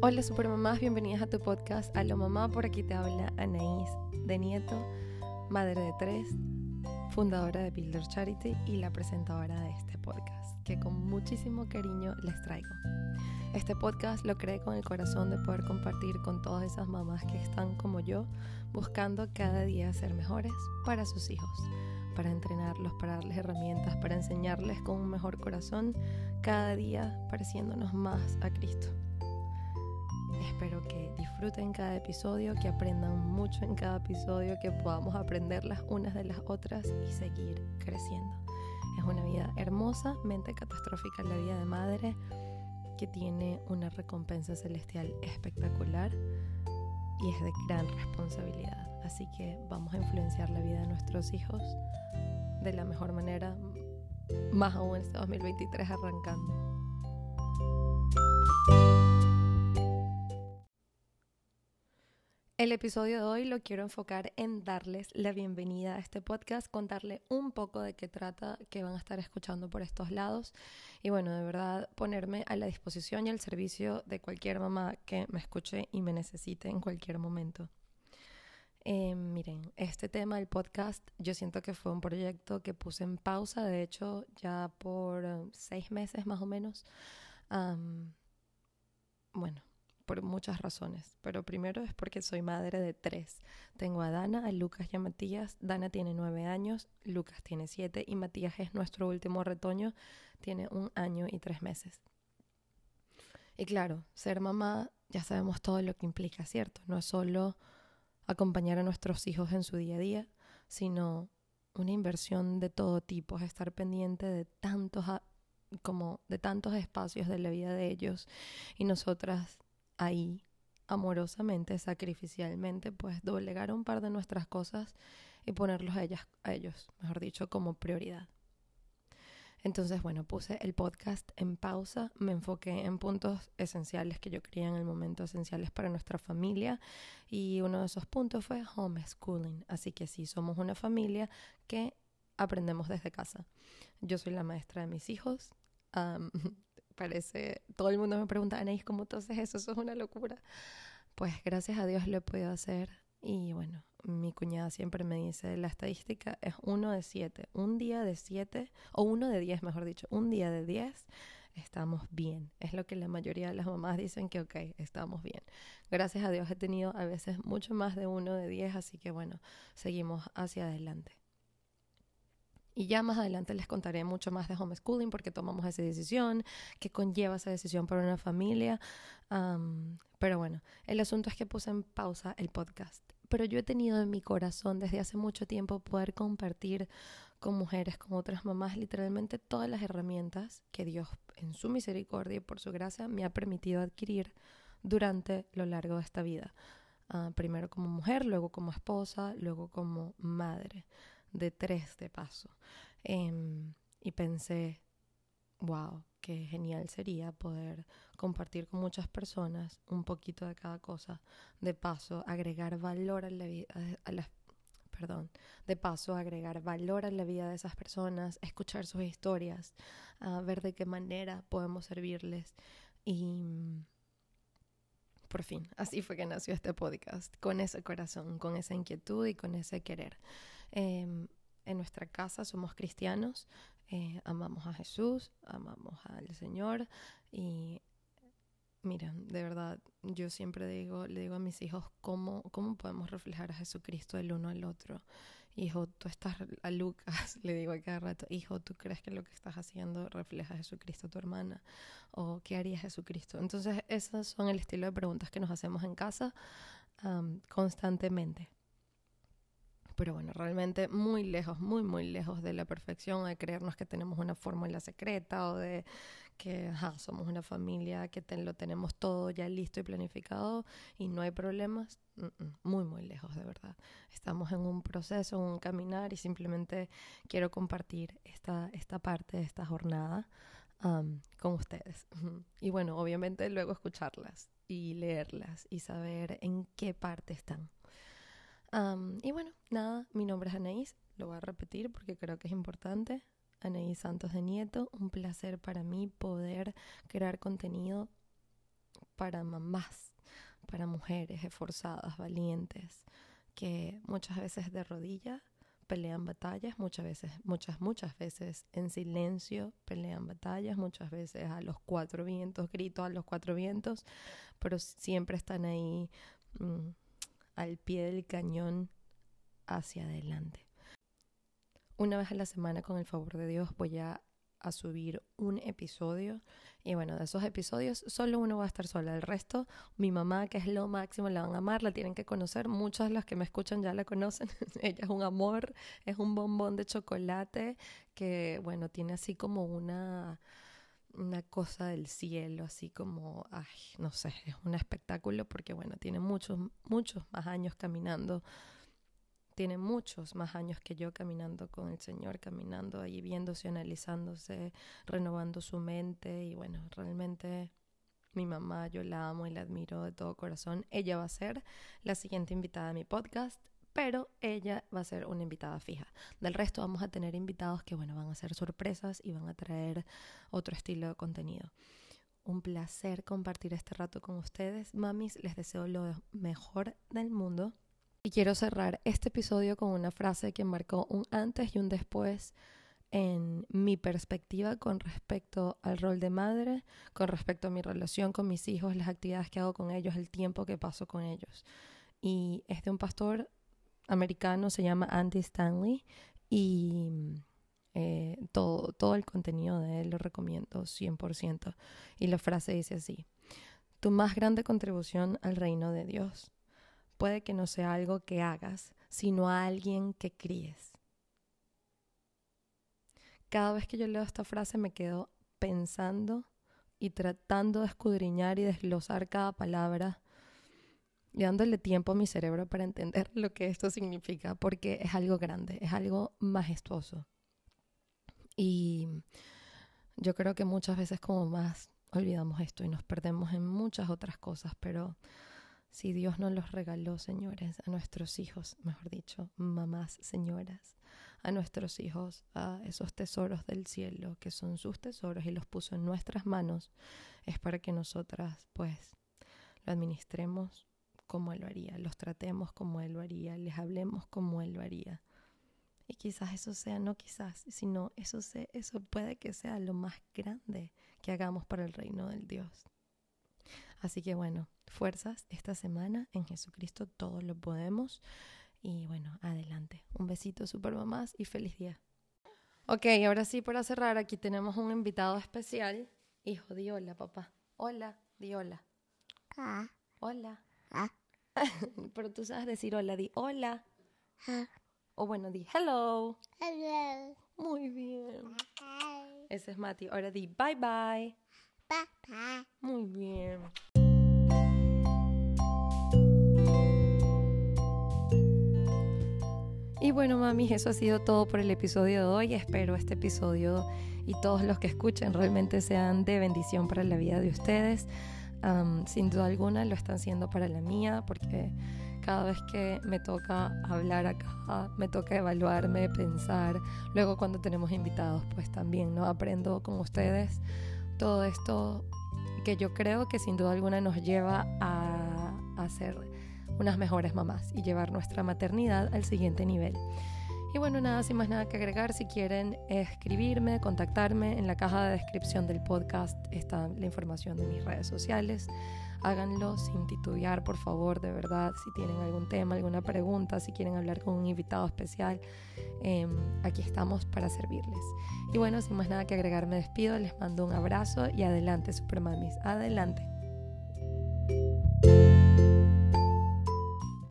Hola supermamás, bienvenidas a tu podcast A lo mamá, por aquí te habla Anaís de Nieto, madre de tres, fundadora de Builder Charity y la presentadora de este podcast, que con muchísimo cariño les traigo. Este podcast lo creé con el corazón de poder compartir con todas esas mamás que están como yo, buscando cada día ser mejores para sus hijos, para entrenarlos, para darles herramientas, para enseñarles con un mejor corazón, cada día pareciéndonos más a Cristo. Espero que disfruten cada episodio, que aprendan mucho en cada episodio, que podamos aprender las unas de las otras y seguir creciendo. Es una vida hermosa, mente catastrófica, la vida de madre, que tiene una recompensa celestial espectacular y es de gran responsabilidad. Así que vamos a influenciar la vida de nuestros hijos de la mejor manera, más aún este 2023 arrancando. El episodio de hoy lo quiero enfocar en darles la bienvenida a este podcast, contarle un poco de qué trata, que van a estar escuchando por estos lados y bueno, de verdad ponerme a la disposición y al servicio de cualquier mamá que me escuche y me necesite en cualquier momento. Eh, miren, este tema del podcast yo siento que fue un proyecto que puse en pausa, de hecho ya por eh, seis meses más o menos. bueno, por muchas razones, pero primero es porque soy madre de tres. Tengo a Dana, a Lucas y a Matías. Dana tiene nueve años, Lucas tiene siete y Matías es nuestro último retoño, tiene un año y tres meses. Y claro, ser mamá ya sabemos todo lo que implica, ¿cierto? No es solo acompañar a nuestros hijos en su día a día, sino una inversión de todo tipo, es estar pendiente de tantos como de tantos espacios de la vida de ellos y nosotras ahí amorosamente, sacrificialmente, pues doblegar un par de nuestras cosas y ponerlos a, ellas, a ellos, mejor dicho, como prioridad. Entonces, bueno, puse el podcast en pausa, me enfoqué en puntos esenciales que yo creía en el momento esenciales para nuestra familia y uno de esos puntos fue homeschooling. Así que sí, somos una familia que aprendemos desde casa. Yo soy la maestra de mis hijos, parece, todo el mundo me pregunta, Anaís, ¿cómo tú haces eso? Eso es una locura. Pues gracias a Dios lo he podido hacer y bueno, mi cuñada siempre me dice, la estadística es uno de siete, un día de siete, o uno de diez, mejor dicho, un día de diez, estamos bien. Es lo que la mayoría de las mamás dicen que, ok, estamos bien. Gracias a Dios he tenido a veces mucho más de uno de diez, así que bueno, seguimos hacia adelante. Y ya más adelante les contaré mucho más de homeschooling porque tomamos esa decisión, qué conlleva esa decisión para una familia. pero bueno, el asunto es que puse en pausa el podcast. Pero yo he tenido en mi corazón desde hace mucho tiempo poder compartir con mujeres, con otras mamás, literalmente todas las herramientas que Dios en su misericordia y por su gracia me ha permitido adquirir durante lo largo de esta vida. Ah, primero como mujer, luego como esposa, luego como madre de tres de paso. Em, y pensé, wow, qué genial sería poder compartir con muchas personas un poquito de cada cosa. De paso, agregar valor a la vida, a las perdón, de paso agregar valor a la vida de esas personas, escuchar sus historias, a ver de qué manera podemos servirles y por fin, así fue que nació este podcast, con ese corazón, con esa inquietud y con ese querer. Em, en nuestra casa somos cristianos, eh, amamos a Jesús, amamos al Señor y miren, de verdad, yo siempre digo, le digo a mis hijos cómo, cómo podemos reflejar a Jesucristo el uno al otro. Hijo, tú estás a Lucas, le digo a cada rato, hijo, ¿tú crees que lo que estás haciendo refleja a Jesucristo a tu hermana? ¿O qué haría Jesucristo? Entonces, esos son el estilo de preguntas que nos hacemos en casa constantemente pero bueno, realmente muy lejos, muy, muy lejos de la perfección, de creernos que tenemos una fórmula secreta o de que somos una familia que lo tenemos todo ya listo y planificado y no hay problemas. muy, muy lejos, de verdad. Estamos en un proceso, en un caminar y simplemente quiero compartir esta, esta parte de esta jornada con ustedes. Y bueno, obviamente luego escucharlas y leerlas y saber en qué parte están y bueno, nada, mi nombre es Anaís, lo voy a repetir porque creo que es importante. Anaís Santos de Nieto, un placer para mí poder crear contenido para mamás, para mujeres esforzadas, valientes, que muchas veces de rodillas pelean batallas, muchas veces, muchas, muchas veces en silencio pelean batallas, muchas veces a los cuatro vientos, grito a los cuatro vientos, pero siempre están ahí mm, al pie del cañón hacia adelante. Una vez a la semana, con el favor de Dios, voy a subir un episodio. Y bueno, de esos episodios solo uno va a estar sola. El resto, mi mamá, que es lo máximo, la van a amar, la tienen que conocer. Muchas de las que me escuchan ya la conocen. Ella es un amor, es un bombón de chocolate que, bueno, tiene así como una una cosa del cielo, así como, ay, no sé, es un espectáculo porque, bueno, tiene muchos, muchos más años caminando tiene muchos más años que yo caminando con el Señor, caminando ahí, viéndose, analizándose, renovando su mente y bueno, realmente mi mamá, yo la amo y la admiro de todo corazón. Ella va a ser la siguiente invitada a mi podcast, pero ella va a ser una invitada fija. Del resto vamos a tener invitados que bueno, van a ser sorpresas y van a traer otro estilo de contenido. Un placer compartir este rato con ustedes. Mamis, les deseo lo mejor del mundo. Y quiero cerrar este episodio con una frase que marcó un antes y un después en mi perspectiva con respecto al rol de madre, con respecto a mi relación con mis hijos, las actividades que hago con ellos, el tiempo que paso con ellos. Y es de un pastor americano, se llama Andy Stanley, y eh, todo, todo el contenido de él lo recomiendo 100%. Y la frase dice así, tu más grande contribución al reino de Dios puede que no sea algo que hagas, sino a alguien que críes. Cada vez que yo leo esta frase me quedo pensando y tratando de escudriñar y desglosar cada palabra dándole tiempo a mi cerebro para entender lo que esto significa, porque es algo grande, es algo majestuoso. Y yo creo que muchas veces como más olvidamos esto y nos perdemos en muchas otras cosas, pero si Dios nos los regaló, señores, a nuestros hijos, mejor dicho, mamás, señoras, a nuestros hijos, a esos tesoros del cielo, que son sus tesoros y los puso en nuestras manos, es para que nosotras, pues, lo administremos como Él lo haría, los tratemos como Él lo haría, les hablemos como Él lo haría. Y quizás eso sea, no quizás, sino eso, sea, eso puede que sea lo más grande que hagamos para el reino del Dios. Así que bueno, fuerzas esta semana. En Jesucristo todos lo podemos. Y bueno, adelante. Un besito, super mamás, y feliz día. Ok, ahora sí, para cerrar, aquí tenemos un invitado especial. Hijo, di hola, papá. Hola, di hola. Ah. Hola. Pero tú sabes decir hola, di hola. Ah. O bueno, di hello. Hello. Muy bien. Bye. Ese es Mati. Ahora di bye bye. Bye. Muy bien. Y bueno, mamis, eso ha sido todo por el episodio de hoy. Espero este episodio y todos los que escuchen realmente sean de bendición para la vida de ustedes. Sin duda alguna lo están siendo para la mía, porque cada vez que me toca hablar acá, me toca evaluarme, pensar. Luego cuando tenemos invitados, pues también, ¿no? Aprendo con ustedes todo esto que yo creo que sin duda alguna nos lleva a, a ser unas mejores mamás y llevar nuestra maternidad al siguiente nivel. Y bueno, nada, sin más nada que agregar, si quieren escribirme, contactarme, en la caja de descripción del podcast está la información de mis redes sociales. Háganlo sin titubear, por favor, de verdad. Si tienen algún tema, alguna pregunta, si quieren hablar con un invitado especial, em, aquí estamos para servirles. Y bueno, sin más nada que agregar, me despido, les mando un abrazo y adelante, Supermamis, adelante.